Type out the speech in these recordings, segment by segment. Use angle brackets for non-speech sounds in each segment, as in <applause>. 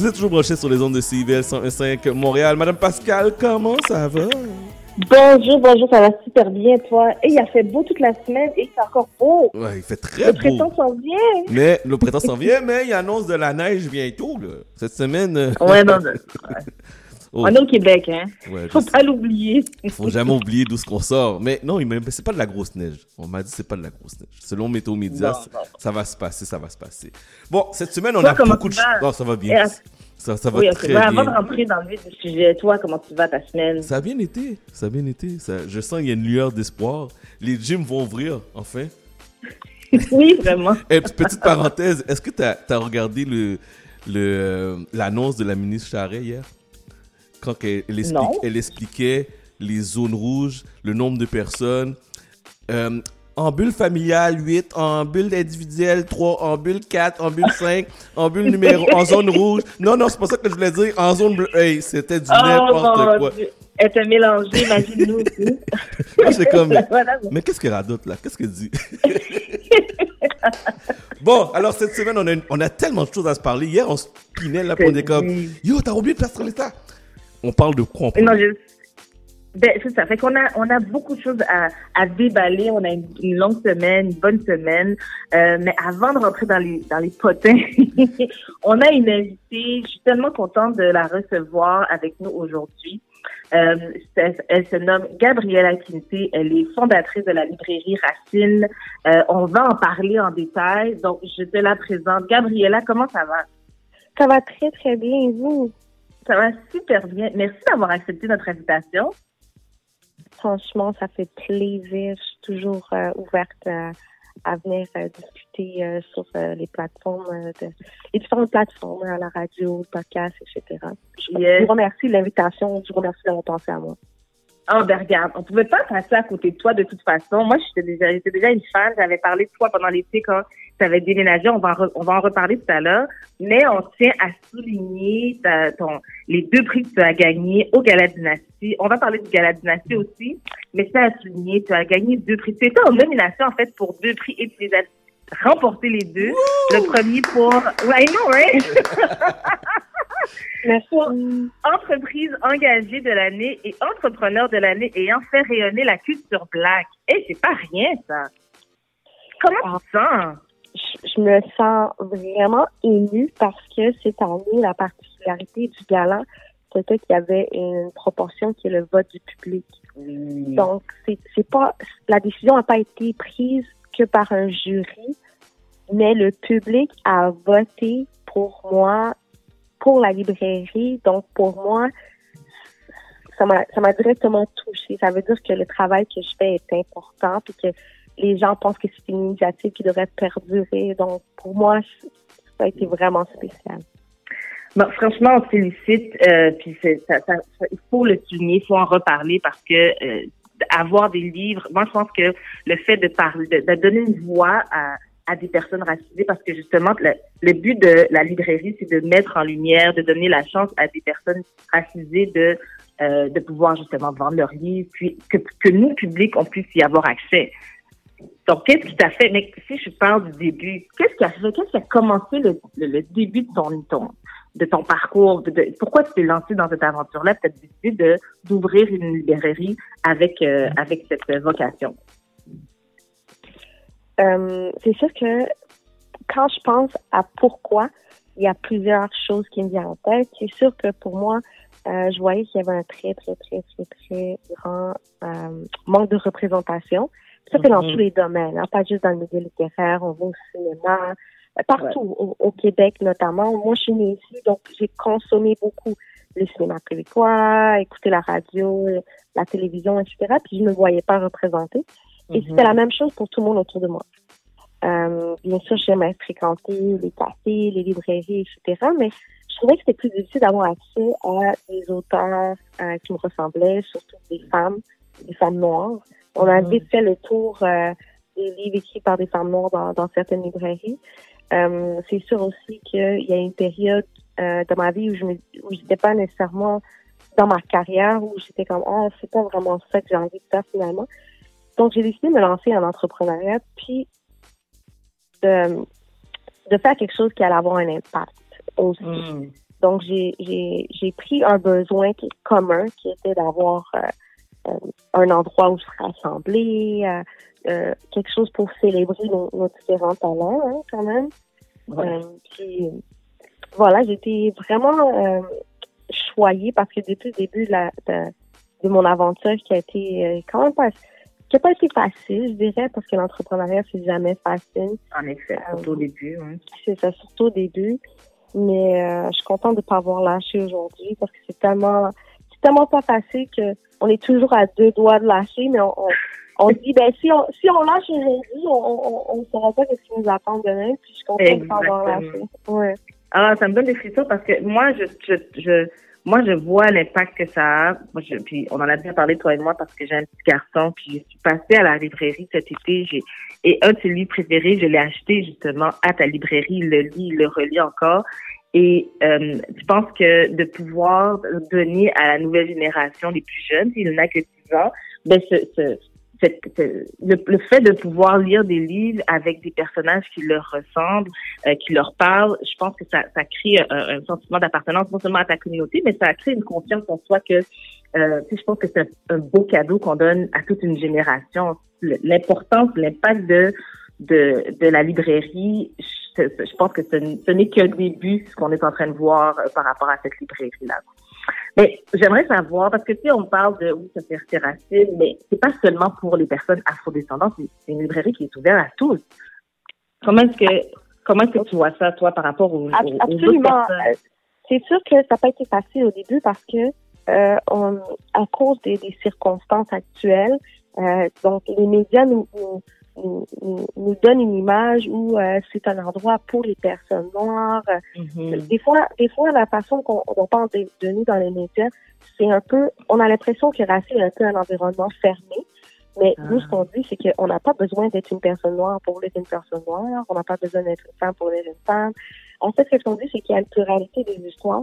Vous êtes toujours branchés sur les ondes de CIVL 105 Montréal. Madame Pascal, comment ça va? Bonjour, bonjour, ça va super bien, toi. Et il a fait beau toute la semaine et c'est encore beau. Ouais, il fait très Le beau. printemps s'en vient. Mais le printemps s'en vient, mais il annonce de la neige bientôt, là. Cette semaine. euh, Ouais, non, <laughs> non. Oh, On est au Québec, hein. ouais, Faut pas l'oublier. Faut jamais oublier d'où ce qu'on sort. Mais non, c'est pas de la grosse neige. On m'a dit c'est pas de la grosse neige. Selon Météo Média, ça- va se passer, ça va se passer. Bon, cette semaine, on Toi, a beaucoup de choses. Non, ça va bien. Ça, ça va Oui, très Ben, avant bien. de rentrer dans le vif du sujet, toi, comment tu vas ta semaine? Ça a bien été. Ça a bien été. Ça- je sens qu'il y a une lueur d'espoir. Les gyms vont ouvrir, enfin. <laughs> oui, vraiment. <laughs> Et petite parenthèse, est-ce que tu as, regardé le, le, euh, l'annonce de la ministre Charret hier? Quand elle, elle explique- Non. elle expliquait les zones rouges, le nombre de personnes. Euh, en bulle familiale, 8. En bulle individuelle, 3. En bulle 4. En bulle 5. en bulle numéro. En zone rouge. Non, non, c'est pas ça que je voulais dire. En zone bleue. Hey, c'était du Oh, n'importe quoi. Dieu. Elle t'a mélangé, imagine-nous. aussi. <laughs> Moi, j'étais comme. <laughs> Voilà. Mais qu'est-ce qu'elle radote là? Qu'est-ce qu'elle dit? <laughs> Bon, alors cette semaine, on a, une- on a tellement de choses à se parler. Hier, on se pinait là, pour était comme Yo, t'as oublié de placer l'État On parle de quoi on parle Non, je... Ben, c'est ça. Fait qu'on a, on a beaucoup de choses à, à déballer. On a une, une longue semaine, une bonne semaine. Euh, mais avant de rentrer dans les, dans les potins, <laughs> on a une invitée. Je suis tellement contente de la recevoir avec nous aujourd'hui. Euh, elle, elle se nomme Gabriella Quinté. Elle est fondatrice de la librairie Racine. Euh, on va en parler en détail. Donc, je te la présente. Gabriella, comment ça va? Ça va très, très bien, et vous? Ça va super bien. Merci d'avoir accepté notre invitation. Franchement, ça fait plaisir. Je suis toujours euh, ouverte euh, à venir euh, discuter euh, sur les plateformes, de, les différentes plateformes, à la radio, le podcast, etc. Je, Yes. je vous remercie de l'invitation. Je vous remercie d'avoir pensé à moi. Oh, ben regarde, on pouvait pas passer à côté de toi de toute façon. Moi, j'étais déjà, j'étais déjà une fan. J'avais parlé de toi pendant l'été quand tu avais déménagé. On va, en re- on va en reparler tout à l'heure. Mais on tient à souligner ta- ton, les deux prix que tu as gagnés au Gala Dynastie. On va parler du Gala Dynastie aussi. Mais c'est à souligner, tu as gagné deux prix. Tu étais en nomination, en fait, pour deux prix et tu les as remportés les deux. Le premier pour... Ouais, right? <laughs> Merci. Pour entreprise engagée de l'année et entrepreneur de l'année ayant fait rayonner la culture black. Et c'est pas rien, ça. Comment tu te sens? Je, je me sens vraiment émue parce que cette année, la particularité du gala, c'était qu'il y avait une proportion qui est le vote du public. Donc, c'est pas la décision n'a pas été prise que par un jury, mais le public a voté pour moi, pour la librairie. Donc, pour moi, ça m'a ça m'a directement touchée. Ça veut dire que le travail que je fais est important, puis que les gens pensent que c'est une initiative qui devrait perdurer. Donc, pour moi, ça a été vraiment spécial. Bon, franchement, on te félicite. Euh, puis il faut le souligner, il faut en reparler parce que euh, avoir des livres, moi je pense que le fait de parler, de, donner une voix à, à des personnes racisées, parce que justement le, but de la librairie, c'est de mettre en lumière, de donner la chance à des personnes racisées de euh, de pouvoir justement vendre leurs livres, puis que, que nous publics on puisse y avoir accès. Donc, qu'est-ce qui t'a fait, mais si je parle du début, qu'est-ce qui a qu'est-ce qui a commencé le, le, début de ton, de ton parcours? Pourquoi tu t'es lancé dans cette aventure-là? Tu as décidé d'ouvrir une librairie avec, euh, avec cette vocation. Euh, c'est sûr que quand je pense à pourquoi, il y a plusieurs choses qui me viennent en tête. C'est sûr que pour moi, euh, je voyais qu'il y avait un très, très, très, très, très grand euh, manque de représentation. Ça, c'est dans Mhm. tous les domaines, hein, pas juste dans le milieu littéraire, on va au cinéma, euh, partout, au, au Québec notamment. Moi, je suis née ici, donc j'ai consommé beaucoup le cinéma québécois, écouté la radio, la télévision, etc. Puis je ne me voyais pas représentée. Et c'était la même chose pour tout le monde autour de moi. Euh, bien sûr, j'aimais fréquenter les cafés, les librairies, etc. Mais je trouvais que c'était plus difficile d'avoir accès à des auteurs euh, qui me ressemblaient, surtout des femmes, des femmes noires. On a vite fait le tour euh, des livres écrits par des femmes noires dans, dans certaines librairies. Euh, c'est sûr aussi qu'il y a une période euh, de ma vie où je j'étais pas nécessairement dans ma carrière, où j'étais comme, ah, c'est pas vraiment ça que j'ai envie de faire finalement. Donc, j'ai décidé de me lancer en entrepreneuriat, puis de, de faire quelque chose qui allait avoir un impact aussi. Mm. Donc, j'ai, j'ai, j'ai pris un besoin qui est commun, qui était d'avoir euh, un endroit où se rassembler, quelque chose pour célébrer nos, différents talents, hein, quand même. puis, voilà, j'étais vraiment choyée parce que depuis le début de, la, de, mon aventure, qui a été quand même pas qui n'a pas été facile, je dirais, parce que l'entrepreneuriat, c'est jamais facile. En effet, surtout au début. Oui. C'est ça, surtout au début. Mais euh, je suis contente de ne pas avoir lâché aujourd'hui parce que c'est tellement c'est tellement pas facile que on est toujours à deux doigts de lâcher, mais on, on, <laughs> dit ben si on si on lâche aujourd'hui, on ne saura pas ce qui nous attend demain. Puis je suis contente de ne pas avoir lâché. Ouais. Alors, ça me donne des frissons parce que moi, je, je, je moi, je vois l'impact que ça a. Moi, je, puis on en a bien parlé, toi et moi, parce que j'ai un petit garçon, puis je suis passée à la librairie cet été, j'ai, et un de ses livres préférés, je l'ai acheté justement à ta librairie, il le lit, il le relit encore. Et euh, je pense que de pouvoir donner à la nouvelle génération, les plus jeunes, s'il n'a que 10 ans, ben ce, ce, le, fait de pouvoir lire des livres avec des personnages qui leur ressemblent, euh, qui leur parlent, je pense que ça, ça crée un, sentiment d'appartenance non seulement à ta communauté, mais ça crée une confiance en soi que euh, je pense que c'est un, beau cadeau qu'on donne à toute une génération. L'importance, l'impact de, de, de la librairie, je, je pense que ce, n'est qu'un début, ce qu'on est en train de voir euh, par rapport à cette librairie-là. Mais j'aimerais savoir, parce que si on parle de oui, ça fait racine, mais c'est pas seulement pour les personnes afrodescendantes, c'est une librairie qui est ouverte à tous. Comment est-ce que comment est-ce que tu vois ça, toi, par rapport aux, Absolument. Euh, c'est sûr que ça n'a pas été facile au début parce que euh, on, à cause des, circonstances actuelles, euh, donc les médias nous, nous, nous, donne une image où euh, c'est un endroit pour les personnes noires. Mm-hmm. Des fois, des fois, la façon qu'on parle de, nous dans les médias, c'est un peu, on a l'impression que Racine est un peu un environnement fermé. Mais nous, ce ah. qu'on dit, c'est qu'on n'a pas besoin d'être une personne noire pour être une personne noire. On n'a pas besoin d'être une femme pour être une femme. En fait, ce qu'on dit, c'est qu'il y a une pluralité des histoires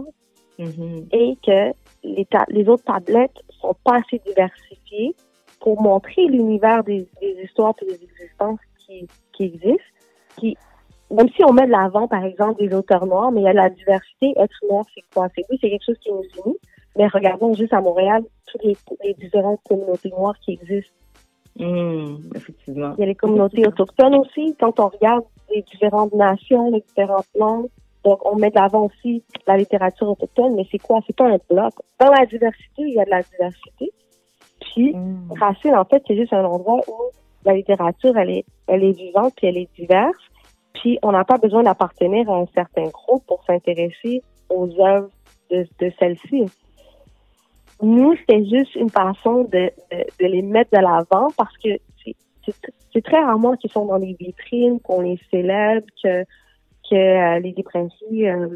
mm-hmm. et que les, les autres tablettes sont pas assez diversifiées pour montrer l'univers des, histoires et des existences qui, qui existent. Qui, même si on met de l'avant, par exemple, des auteurs noirs, mais il y a la diversité, être noir, c'est quoi? C'est oui, c'est quelque chose qui nous unit. Mais regardons juste à Montréal, toutes les, différentes communautés noires qui existent. Mmh, effectivement. Il y a les communautés autochtones aussi. Quand on regarde les différentes nations, les différentes langues, donc on met de l'avant aussi la littérature autochtone, mais c'est quoi? C'est pas un bloc. Dans la diversité, il y a de la diversité. Puis, mm. Racine, en fait, c'est juste un endroit où la littérature, elle est, elle est vivante, puis elle est diverse. Puis, on n'a pas besoin d'appartenir à un certain groupe pour s'intéresser aux œuvres de, de celle-ci. Nous, c'est juste une façon de, de, les mettre de l'avant parce que c'est très rarement qu'ils sont dans les vitrines, qu'on les célèbre, que, que euh, les librairies euh,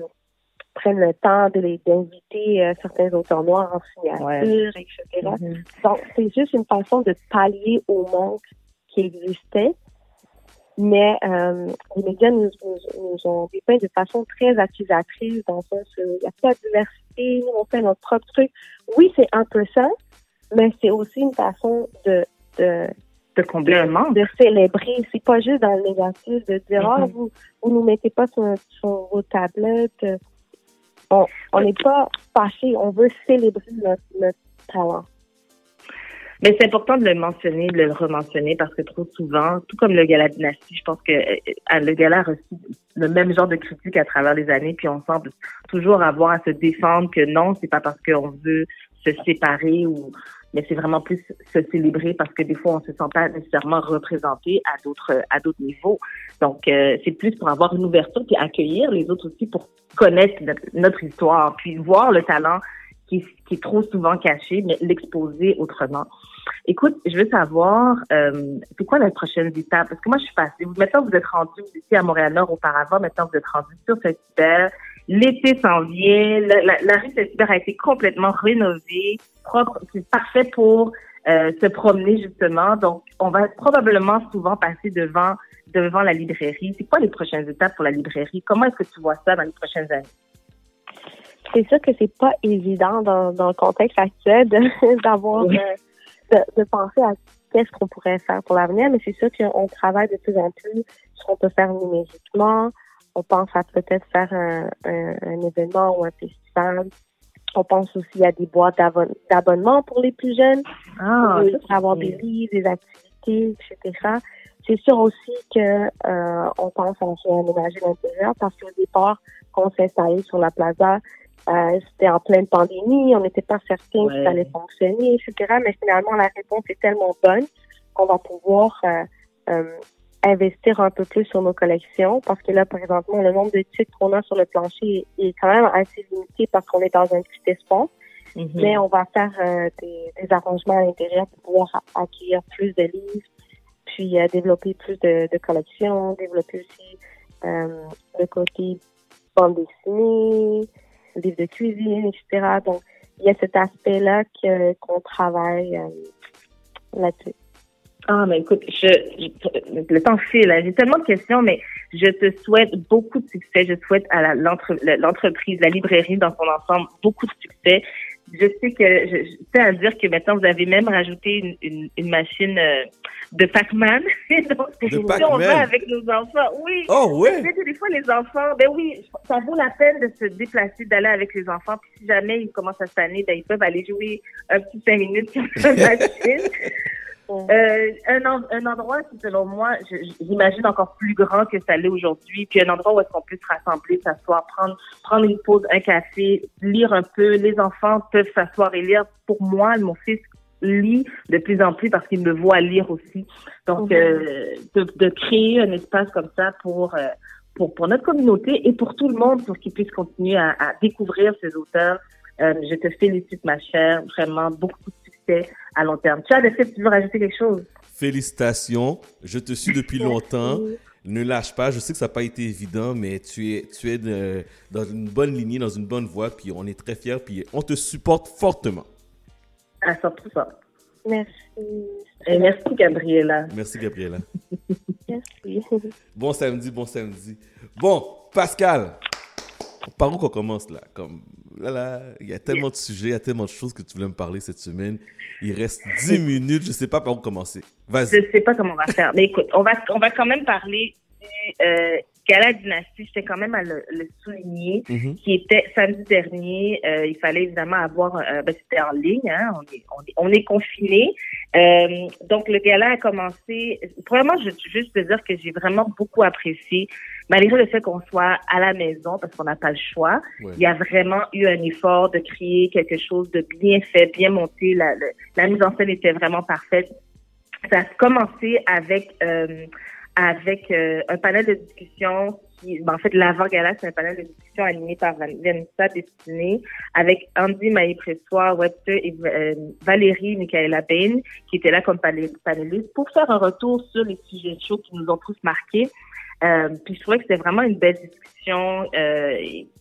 prennent le temps de les d'inviter euh, certains auteurs noirs en signature, etc. Mm-hmm. Donc, c'est juste une façon de pallier au manque qui existait. Mais euh, les médias nous, nous, ont dépeint de façon très accusatrice dans le sens où il n'y a pas de diversité, on fait notre propre truc. Oui, c'est un peu ça, mais c'est aussi une façon de, de de combler un manque. De célébrer. C'est pas juste dans le négatif de dire, ah, vous, vous nous mettez pas sur, sur vos tablettes, on n'est pas fâché, on veut célébrer notre, talent. Mais c'est important de le mentionner, de le rementionner parce que trop souvent, tout comme le gala dynastie, je pense que euh, le gala a reçu le même genre de critiques à travers les années, puis on semble toujours avoir à se défendre que non, c'est pas parce qu'on veut se séparer ou mais c'est vraiment plus se célébrer parce que des fois on se sent pas nécessairement représenté à d'autres à d'autres niveaux. Donc euh, c'est plus pour avoir une ouverture puis accueillir les autres aussi pour connaître notre, histoire puis voir le talent qui, qui est trop souvent caché mais l'exposer autrement. Écoute, je veux savoir euh, c'est quoi la prochaine étape? Parce que moi je suis passée. Maintenant vous êtes rendu étiez à Montréal-Nord auparavant, maintenant vous êtes rendu sur cette terre L'été s'en vient. La, rue Saint-Hubert a été complètement rénovée, propre. C'est parfait pour euh, se promener justement. Donc, on va probablement souvent passer devant devant la librairie. C'est quoi les prochaines étapes pour la librairie? Comment est-ce que tu vois ça dans les prochaines années? C'est sûr que c'est pas évident dans, dans le contexte actuel <laughs> d'avoir de, de, penser à qu'est-ce qu'on pourrait faire pour l'avenir, mais c'est sûr qu'on travaille de plus en plus sur ce qu'on peut faire numériquement, on pense à peut-être faire un, un, événement ou un festival. On pense aussi à des boîtes d'abonnement pour les plus jeunes, ah, pour avoir des livres, des activités, etc. C'est sûr aussi que euh, on pense à réaménager l'intérieur parce qu'au départ, quand on s'est installé sur la plaza, euh, c'était en pleine pandémie, on n'était pas certain que ça allait fonctionner, etc. Mais finalement, la réponse est tellement bonne qu'on va pouvoir euh, euh, investir un peu plus sur nos collections parce que là, présentement, le nombre de titres qu'on a sur le plancher est quand même assez limité parce qu'on est dans un petit espace. Mm-hmm. Mais on va faire euh, des, des, arrangements à l'intérieur pour pouvoir accueillir plus de livres, puis développer plus de, de collections, développer aussi le côté bande dessinée, livres de cuisine, etc. Donc, il y a cet aspect-là qu'on travaille euh, là-dessus. Ah, mais écoute, je, le temps file. J'ai tellement de questions, mais je te souhaite beaucoup de succès. Je souhaite à l'entreprise, la librairie dans son ensemble, beaucoup de succès je sais que je, je tiens à dire que maintenant vous avez même rajouté une, une, une machine euh, de Pac-Man. <laughs> Donc, de Pac on va avec nos enfants. Oui. Oh oui. Des fois les enfants, ben oui, ça vaut la peine de se déplacer, d'aller avec les enfants. Puis si jamais ils commencent à s'anner, ben ils peuvent aller jouer un petit cinq minutes sur la <laughs> machine. Euh, un, un endroit qui, selon moi, j'imagine encore plus grand que ça l'est aujourd'hui, puis un endroit où est-ce qu'on peut se rassembler, s'asseoir, prendre, prendre une pause, un café, lire un peu. Les enfants peuvent s'asseoir et lire. Pour moi, mon fils lit de plus en plus parce qu'il me voit lire aussi. Donc, mhm. euh, de, de, créer un espace comme ça pour, euh, pour, pour notre communauté et pour tout le monde, pour qu'ils puissent continuer à, à découvrir ces auteurs. Euh, je te félicite, ma chère. Vraiment, beaucoup de succès à long terme. Tu as des tu veux rajouter quelque chose? Félicitations. Je te suis depuis longtemps. Ne lâche pas. Je sais que ça n'a pas été évident, mais tu es, tu es dans une bonne lignée, dans une bonne voie, puis on est très fiers, puis on te supporte fortement. À 100%. Merci. Et merci, Gabriela. Merci, Gabriela. merci. Bon samedi, bon samedi. Bon, Pascal, par où qu'on commence là? Comme il y a tellement de sujets, il y a tellement de choses que tu voulais me parler cette semaine. Il reste <laughs> 10 minutes, je ne sais pas par où commencer. Vas-y. Je ne sais pas comment on va faire. Mais écoute, on va, on va quand même parler du euh, Gala Dynastie. Je quand même à le, souligner, mm-hmm. qui était samedi dernier. Euh, il fallait évidemment avoir, euh, ben, c'était en ligne, hein, on est, on est, confiné. Euh, donc le gala a commencé. Premièrement, je veux juste te dire que j'ai vraiment beaucoup apprécié malgré le fait qu'on soit à la maison parce qu'on n'a pas le choix, il y a vraiment eu un effort de créer quelque chose de bien fait, bien monté. La, la, mise en scène était vraiment parfaite. Ça a commencé avec euh, avec euh, un panel de discussion qui, ben, en fait, l'avant-gala, c'est un panel de discussion animé par Vanessa Destiné avec Andy Maï-Pressoir, Webster et euh, Valérie Michaela Bain, qui étaient là comme panélistes pour faire un retour sur les sujets chauds qui nous ont tous marqués. Euh, puis je trouvais que c'était vraiment une belle discussion. Euh,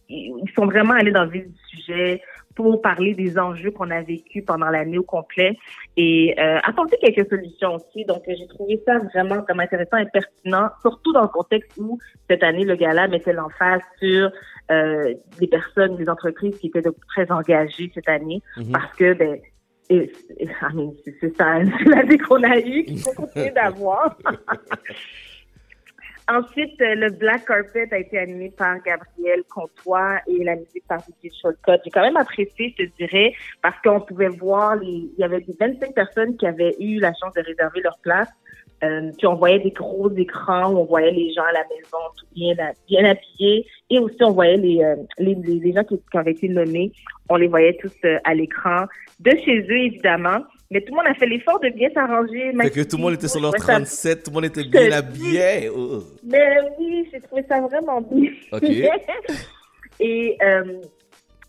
ils sont vraiment allés dans le vif du sujet pour parler des enjeux qu'on a vécu pendant l'année au complet et euh, apporter quelques solutions aussi. Donc, j'ai trouvé ça vraiment comme intéressant et pertinent, surtout dans le contexte où cette année, le gala mettait l'emphase sur euh, des personnes, des entreprises qui étaient de, très engagées cette année mm-hmm. parce que, ben, c'est ça, <laughs> c'est l'année qu'on a eue, qu'il faut <laughs> continuer d'avoir. <laughs> Ensuite, euh, le Black Carpet a été animé par Gabriel Comtois et la musique par DJ Shortcut. J'ai quand même apprécié, je te dirais, parce qu'on pouvait voir, les... il y avait 25 personnes qui avaient eu la chance de réserver leur place. Euh, puis on voyait des gros écrans où on voyait les gens à la maison tout bien, bien habillés. Et aussi, on voyait les, euh, les, les, gens qui, qui, avaient été nommés. On les voyait tous euh, à l'écran. De chez eux, évidemment. Mais tout le monde a fait l'effort de bien s'arranger. Fait que tout le monde était sur leur 37, tout le monde était bien habillé. Oh. Mais oui, j'ai trouvé ça vraiment bien. OK. <laughs> et, euh,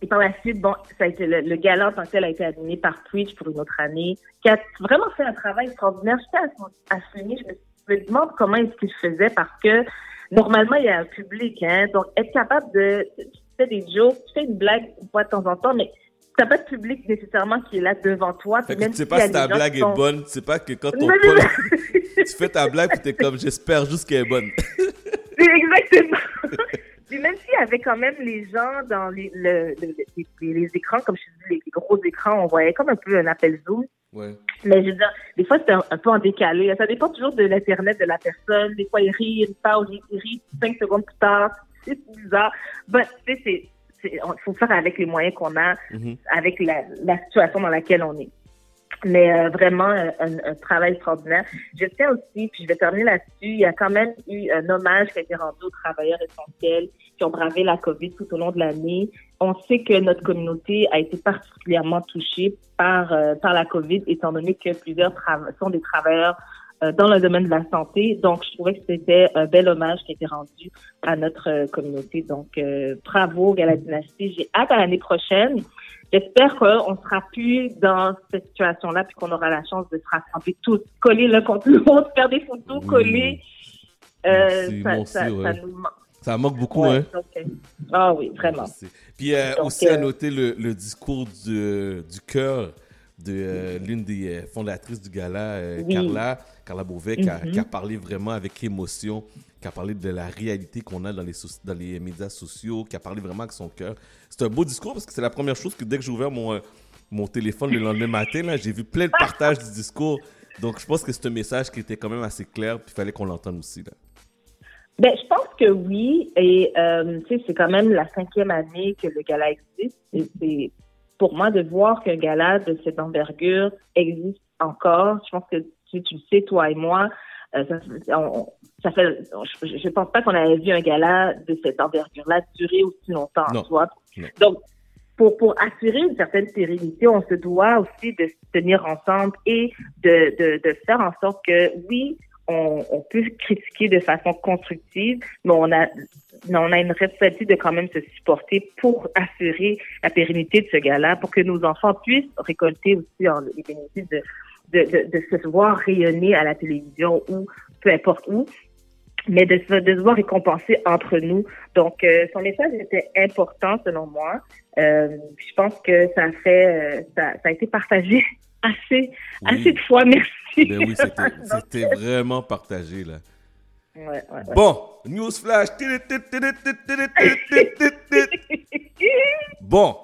et par la suite, bon, ça a été le, le gala en tant que tel a été animé par Twitch pour une autre année, qui a vraiment fait un travail extraordinaire. J'étais à, à je me, me demande comment est-ce qu'il faisait parce que normalement, il y a un public, hein. Donc, être capable de, tu fais des jokes, tu fais une blague de temps en temps, mais t'as pas de public nécessairement qui est là devant toi. Fait que tu sais pas si ta blague est bonne, tu sais pas que quand on <laughs> tu fais ta blague tu t'es comme j'espère juste qu'elle est bonne. <laughs> Exactement. <laughs> Puis même s'il y avait quand même les gens dans les, le, les, écrans, comme je te dis, les, gros écrans, on voyait comme un peu un appel Zoom. Ouais. Mais je veux dire, des fois, c'était un, peu en décalé. Ça dépend toujours de l'Internet de la personne. Des fois, il rit, il parle, il rit cinq secondes plus tard c'est bizarre. But, tu sais, faut faire avec les moyens qu'on a, Mhm. avec la, la situation dans laquelle on est. Mais euh, vraiment, un, un travail extraordinaire. Je tiens aussi, puis je vais terminer là-dessus, il y a quand même eu un hommage qui a été rendu aux travailleurs essentiels qui ont bravé la COVID tout au long de l'année. On sait que notre communauté a été particulièrement touchée par, euh, par la COVID, étant donné que plusieurs sont des travailleurs euh, dans le domaine de la santé. Donc, je trouvais que c'était un bel hommage qui a été rendu à notre euh, communauté. Donc, euh, bravo, Gala Dynastie. J'ai hâte à l'année prochaine. J'espère qu'on sera plus dans cette situation-là, puis qu'on aura la chance de se rassembler tous, coller l'un contre l'autre, <laughs> faire des photos, Oui. coller. Euh, Merci, ça, moi aussi, ça, ouais. ça nous manque. Ça manque beaucoup, Ouais, hein? euh, Ah oui, vraiment. Puis euh, aussi à euh, noter le, le discours du, du cœur de euh, l'une des euh, fondatrices du gala, euh, Oui. Carla, Carla Beauvais, qui, a, Mhm. qui a parlé vraiment avec émotion, qui a parlé de la réalité qu'on a dans les, soci- dans les médias sociaux, qui a parlé vraiment avec son cœur. C'est un beau discours parce que c'est la première chose que dès que j'ai ouvert mon, euh, mon téléphone le lendemain matin, j'ai vu plein de partages du discours. Donc je pense que c'est un message qui était quand même assez clair, puis il fallait qu'on l'entende aussi. Là. Ben, je pense que oui. Et tu sais, c'est quand même la cinquième année que le gala existe. C'est pour moi de voir qu'un gala de cette envergure existe encore. Je pense que tu, tu le sais, toi et moi. euh, ça, on- ça fait, je, je pense pas qu'on avait vu un gala de cette envergure-là durer aussi longtemps, Non. Non. Donc, pour, pour assurer une certaine pérennité, on se doit aussi de se tenir ensemble et de, de, de faire en sorte que, oui, on, on peut critiquer de façon constructive, mais on a, on a une responsabilité de quand même se supporter pour assurer la pérennité de ce gala, pour que nos enfants puissent récolter aussi les bénéfices de, de, de, se voir rayonner à la télévision ou peu importe où mais de se, de se voir récompenser entre nous. Donc, euh, son message était important selon moi. Euh, je pense que ça fait, euh, ça, ça a été partagé assez, Oui. assez de fois. Merci. Ben oui, <laughs> c'était vraiment partagé là. Ouais, ouais, ouais. Bon, news flash. Bon,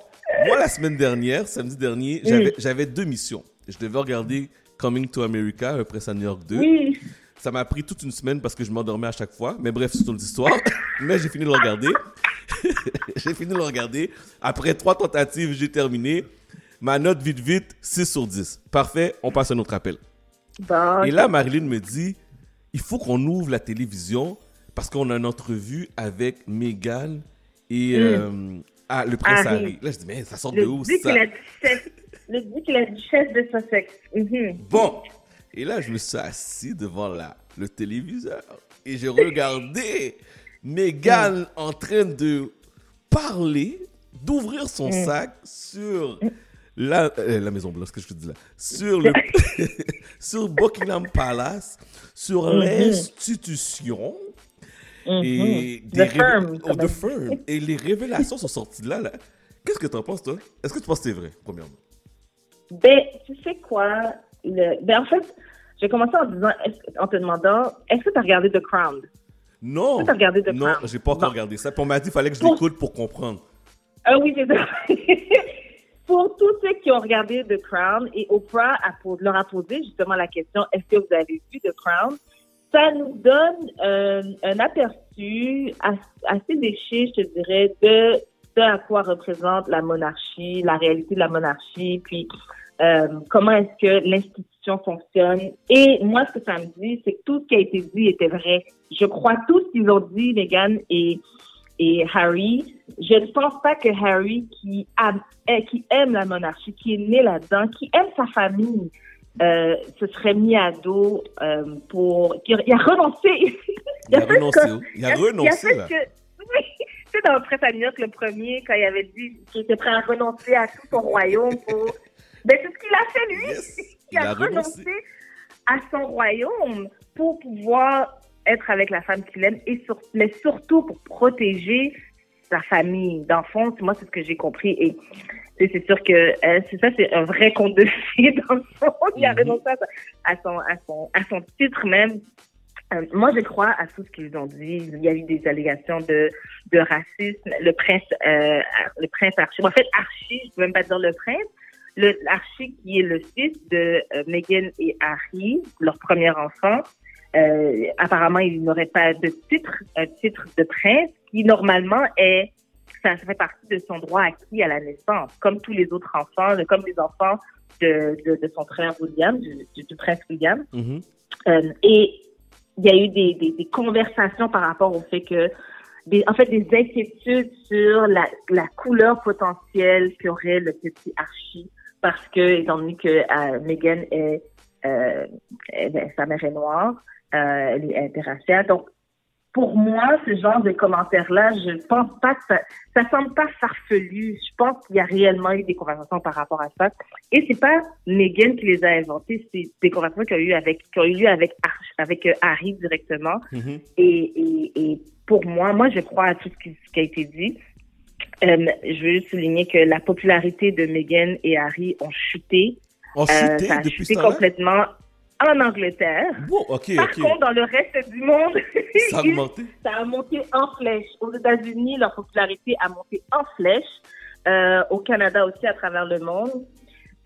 moi la semaine dernière, samedi dernier, j'avais j'avais deux missions. Je devais regarder Coming to America, à New York 2. Oui. Ça m'a pris toute une semaine parce que je m'endormais à chaque fois. Mais bref, c'est une autre histoire. <laughs> Mais j'ai fini de le regarder. <laughs> j'ai fini de le regarder. Après trois tentatives, j'ai terminé. Ma note vite vite, 6 sur 10. Parfait, on passe à un autre appel. Bon, Et là, Marilyn me dit, il faut qu'on ouvre la télévision parce qu'on a une entrevue avec Meghan et euh, ah, le prince Harry. Harry. Là, je dis, mais ça sort le de où ça? la duchesse, le duc et la duchesse de Sussex. Mhm. Bon. Et là, je me suis assis devant la, le téléviseur et j'ai regardé <laughs> Meghan en train de parler, d'ouvrir son sac sur la, euh, la Maison Blanche, ce que je te dis là, sur, le, <laughs> sur Buckingham Palace, sur l'institution. Et Mhm. des The firm, oh, the firm. <laughs> Et les révélations sont sorties de là. là. Qu'est-ce que tu en penses, toi? Est-ce que tu penses que c'est vrai, premièrement? Ben, tu sais quoi? Le... Ben, en fait, j'ai commencé en disant, en te demandant, est-ce que tu as regardé The Crown? Non. Est-ce que t'as regardé The Non, Crown? j'ai pas encore Bon. regardé ça. Puis on m'a dit qu'il fallait que je l'écoute pour comprendre. Ah oui, c'est ça. <laughs> Pour tous ceux qui ont regardé The Crown, et Oprah a pos- leur a posé justement la question, est-ce que vous avez vu The Crown? Ça nous donne euh, un aperçu as- assez déché, je te dirais, de, de à quoi représente la monarchie, la réalité de la monarchie, puis euh, comment est-ce que l'institution fonctionne. Et moi, ce que ça me dit, c'est que tout ce qui a été dit était vrai. Je crois tout ce qu'ils ont dit, Meghan et, et Harry. Je ne pense pas que Harry, qui, a, eh, qui aime la monarchie, qui est né là-dedans, qui aime sa famille, euh, se serait mis à dos euh, pour... Il a, il a renoncé. <laughs> Il a fait renoncé. oh. Il a renoncé, fait là. que- oui, tu sais, dans le presse à New York, le premier, quand il avait dit qu'il était prêt à renoncer à tout son royaume pour... Ben, c'est ce qu'il a fait, lui. Yes. <laughs> Il a renoncé à son royaume pour pouvoir être avec la femme qu'il aime, et sur- mais surtout pour protéger sa famille. Fond, moi, c'est ce que j'ai compris. Et c'est sûr que euh, c'est ça, c'est un vrai conte de fées, dans le fond. Il a Mhm. renoncé à, sa- à son, à, son, à son titre même. Euh, moi, je crois à tout ce qu'ils ont dit. Il y a eu des allégations de, de racisme. Le prince, euh, le prince Archie. En fait, Archie, je peux même pas dire le prince. Le Archie qui est le fils de Meghan et Harry, leur premier enfant. Euh, apparemment, il n'aurait pas de titre, un titre de prince. qui normalement est ça fait partie de son droit acquis à la naissance, comme tous les autres enfants, comme les enfants de, de, son frère William, du, du, prince William. Mhm. Euh, et il y a eu des, des, des, conversations par rapport au fait que, des, en fait, des inquiétudes sur la, la couleur potentielle qu'aurait le petit Archie, parce que, étant donné que euh, Meghan est, euh, sa mère est noire, euh, interraciale, donc pour moi, ce genre de commentaires-là, je pense pas que ça, ça semble pas farfelu. Je pense qu'il y a réellement eu des conversations par rapport à ça. Et c'est pas Megan qui les a inventées, c'est des conversations qui ont eu avec, qui ont eu lieu avec, avec euh, Harry directement. Mhm. et, et, et, pour moi, moi, je crois à tout ce qui, ce qui a été dit. Euh, je veux juste souligner que la popularité de Meghan et Harry ont chuté. Ont chuté euh, ça a depuis chuté temps-là? En Angleterre. Par contre, dans le reste du monde, <laughs> Ça a augmenté? ça a monté en flèche. Aux États-Unis, leur popularité a monté en flèche. Euh, au Canada aussi, à travers le monde.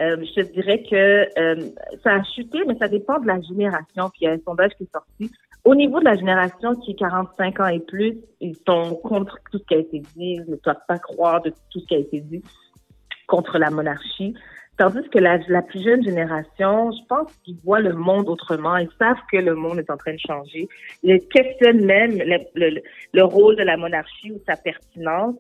Euh, je te dirais que euh, ça a chuté, mais ça dépend de la génération. Puis il y a un sondage qui est sorti. Au niveau de la génération qui est 45 ans et plus, ils sont contre tout ce qui a été dit, ils ne doivent pas croire de tout ce qui a été dit contre la monarchie. Tandis que la, plus jeune génération, je pense qu'ils voient le monde autrement. Ils savent que le monde est en train de changer. Ils questionnent même le, le, le rôle de la monarchie ou sa pertinence.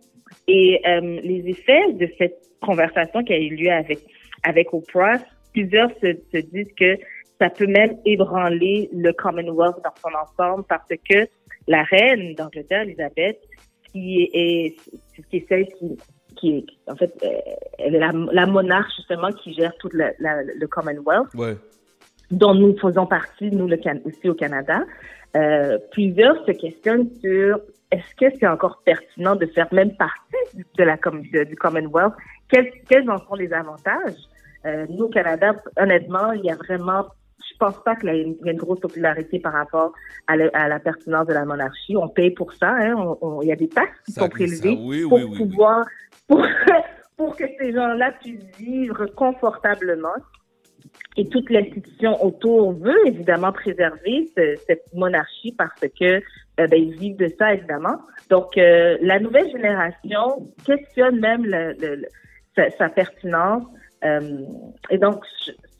Et euh, les effets de cette conversation qui a eu lieu avec, avec Oprah, plusieurs se, se disent que ça peut même ébranler le Commonwealth dans son ensemble parce que la reine d'Angleterre, Elisabeth, qui est, qui est celle qui, qui est, en fait, euh, la, la monarque justement qui gère tout le, la, le Commonwealth, Ouais. dont nous faisons partie, nous le aussi au Canada. Euh, plusieurs se questionnent sur est-ce que c'est encore pertinent de faire même partie de la de, du Commonwealth? Quels, quels en sont les avantages? Euh, Nous au Canada, honnêtement, il y a vraiment je pense pas qu'il y, y, a une grosse popularité par rapport à, le, à, la pertinence de la monarchie. On paye pour ça. Hein. On, on, il y a des taxes qui Ça sont prélevées oui, pour oui, pouvoir Pour, <laughs> pour que ces gens-là puissent vivre confortablement. Et toute l'institution autour veut évidemment préserver ce, cette monarchie parce que euh, ben, ils vivent de ça évidemment. Donc euh, la nouvelle génération questionne même le, le, le, sa, sa, pertinence. Euh, et donc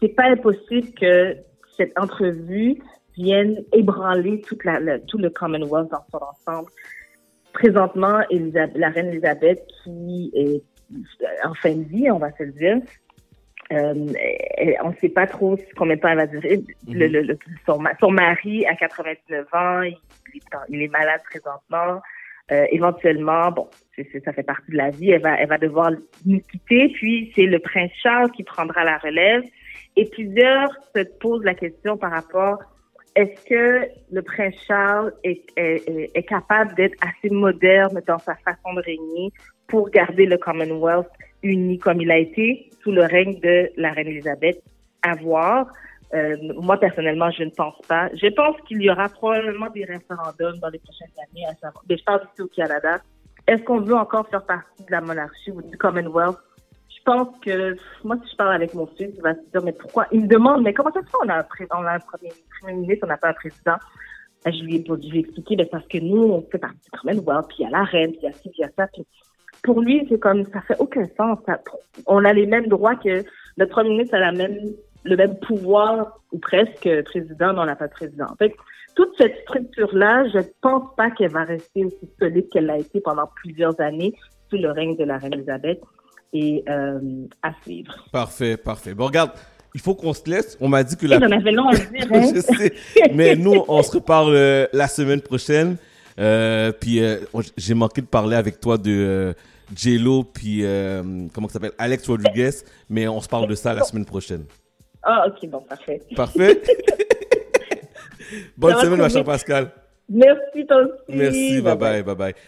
c'est pas impossible que cette entrevue vienne ébranler toute la, la, tout le Commonwealth dans son ensemble. Présentement, Elisabeth, la reine Elisabeth, qui est en fin de vie, on va se le dire, euh, on ne sait pas trop combien de temps elle va durer. Mm -hmm. le, le, son, son, mari, à 89 ans, il, il est malade présentement. Euh, éventuellement, bon, c est, ça fait partie de la vie, elle va, elle va devoir nous quitter. Puis, c'est le prince Charles qui prendra la relève. Et plusieurs se posent la question par rapport est-ce que le prince Charles est, capable d'être assez moderne dans sa façon de régner pour garder le Commonwealth uni comme il a été sous le règne de la reine Elisabeth à voir? Euh, moi, personnellement, je ne pense pas. Je pense qu'il y aura probablement des référendums dans les prochaines années, à savoir, des choses ici au Canada. Est-ce qu'on veut encore faire partie de la monarchie ou du Commonwealth? Je pense que, moi, si je parle avec mon fils, il va se dire, mais pourquoi? Il me demande, mais comment ça se fait, on a un, on a un premier, premier ministre, on n'a pas un président? Je lui ai, je lui ai expliqué, mais parce que nous, on fait partie du Commonwealth, puis il y a la reine, puis il y a ci, puis il y a ça, pour lui, c'est comme, ça fait aucun sens. On a les mêmes droits que notre premier ministre a la même, le même pouvoir, ou presque, président, mais on n'a pas de président. Toute cette structure-là, je ne pense pas qu'elle va rester aussi solide qu'elle l'a été pendant plusieurs années sous le règne de la reine Elisabeth. Et euh, à suivre. Parfait, parfait. Bon, regarde, il faut qu'on se laisse. On m'a dit que la. J'en avais long à dire. Hein? <laughs> je sais. Mais nous, on se reparle euh, la semaine prochaine. Euh, puis j'ai manqué de parler avec toi de J-Lo puis comment ça s'appelle Alex Rodriguez, mais on se parle de ça la semaine prochaine. Ah ok bon parfait. Parfait. <laughs> Bonne semaine ma chère Pascal. Merci toi aussi. Merci, bye bye, bye bye.